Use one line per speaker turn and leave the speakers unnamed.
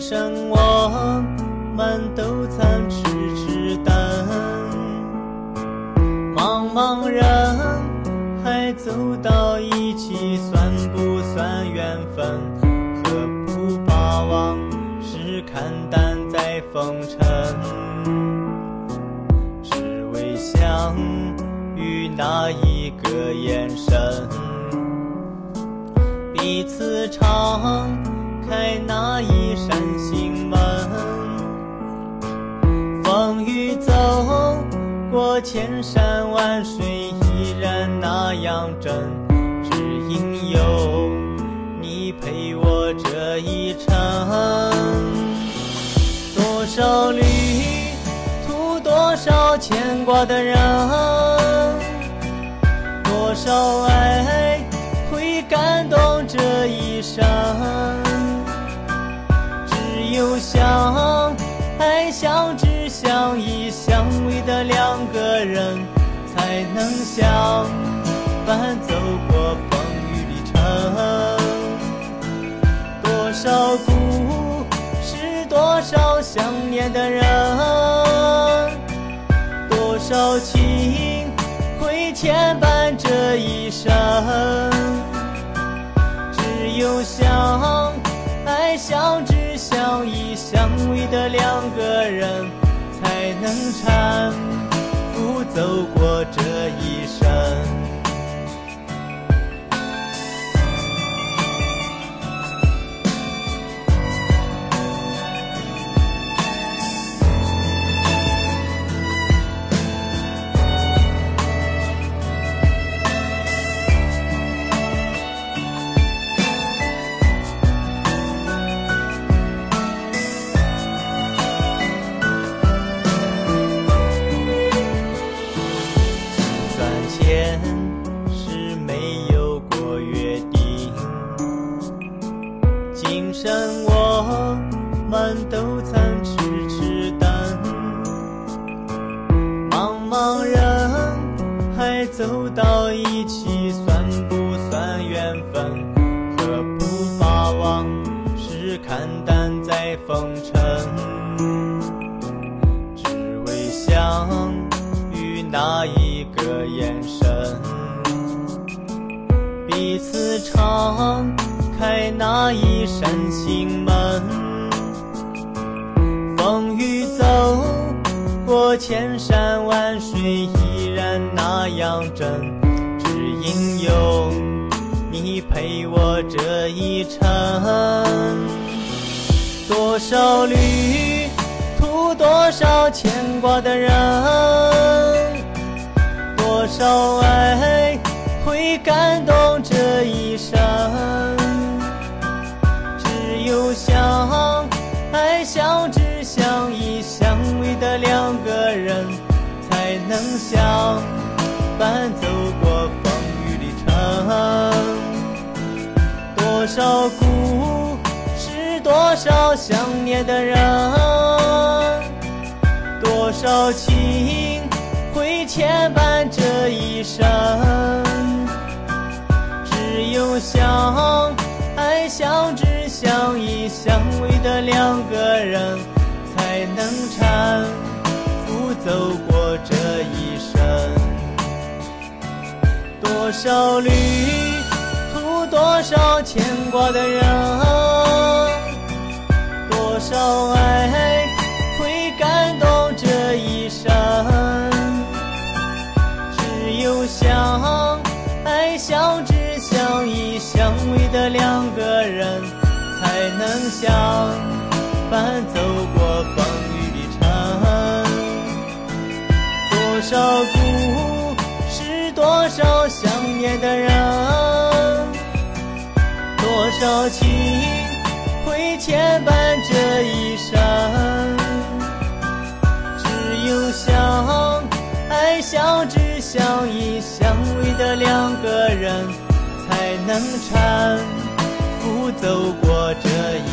今生我们都曾痴痴等。茫茫人海走到一起，算不算缘分？何不把往事看淡在风尘？只为相遇那一个眼神，彼此长千山万水，依然那样真，只因有你陪我这一程。多少旅途，多少牵挂的人，多少爱会感动这一生。只有相爱、相知、相依、的两个人，才能相伴走过风雨旅程。多少故事，多少想念的人，多少情会牵绊这一生。只有相爱、相知、相依、相偎的两个人，能搀扶走过这一生。前世没有过约定，今生我们都曾痴痴等。茫茫人海走到一起，算不算缘分？何不把往事看淡在风尘？个眼神，彼此敞开那一扇心门。风雨走过千山万水，依然那样真，只因有你陪我这一程。多少旅途，多少牵挂的人，多少爱会感动这一生。只有相爱、相知、相依、相偎的两个人，才能相伴走过风雨里程。多少故事，多少想念的人，多少情牵绊这一生。只有相爱、相知、相依、相偎的两个人，才能搀扶走过这一生。多少旅途，多少牵挂的人，相伴走过风雨里程。多少故事，多少想念的人，多少情会牵绊这一生。只有相爱、相知、相依、相偎的两个人，才能搀扶走过这一。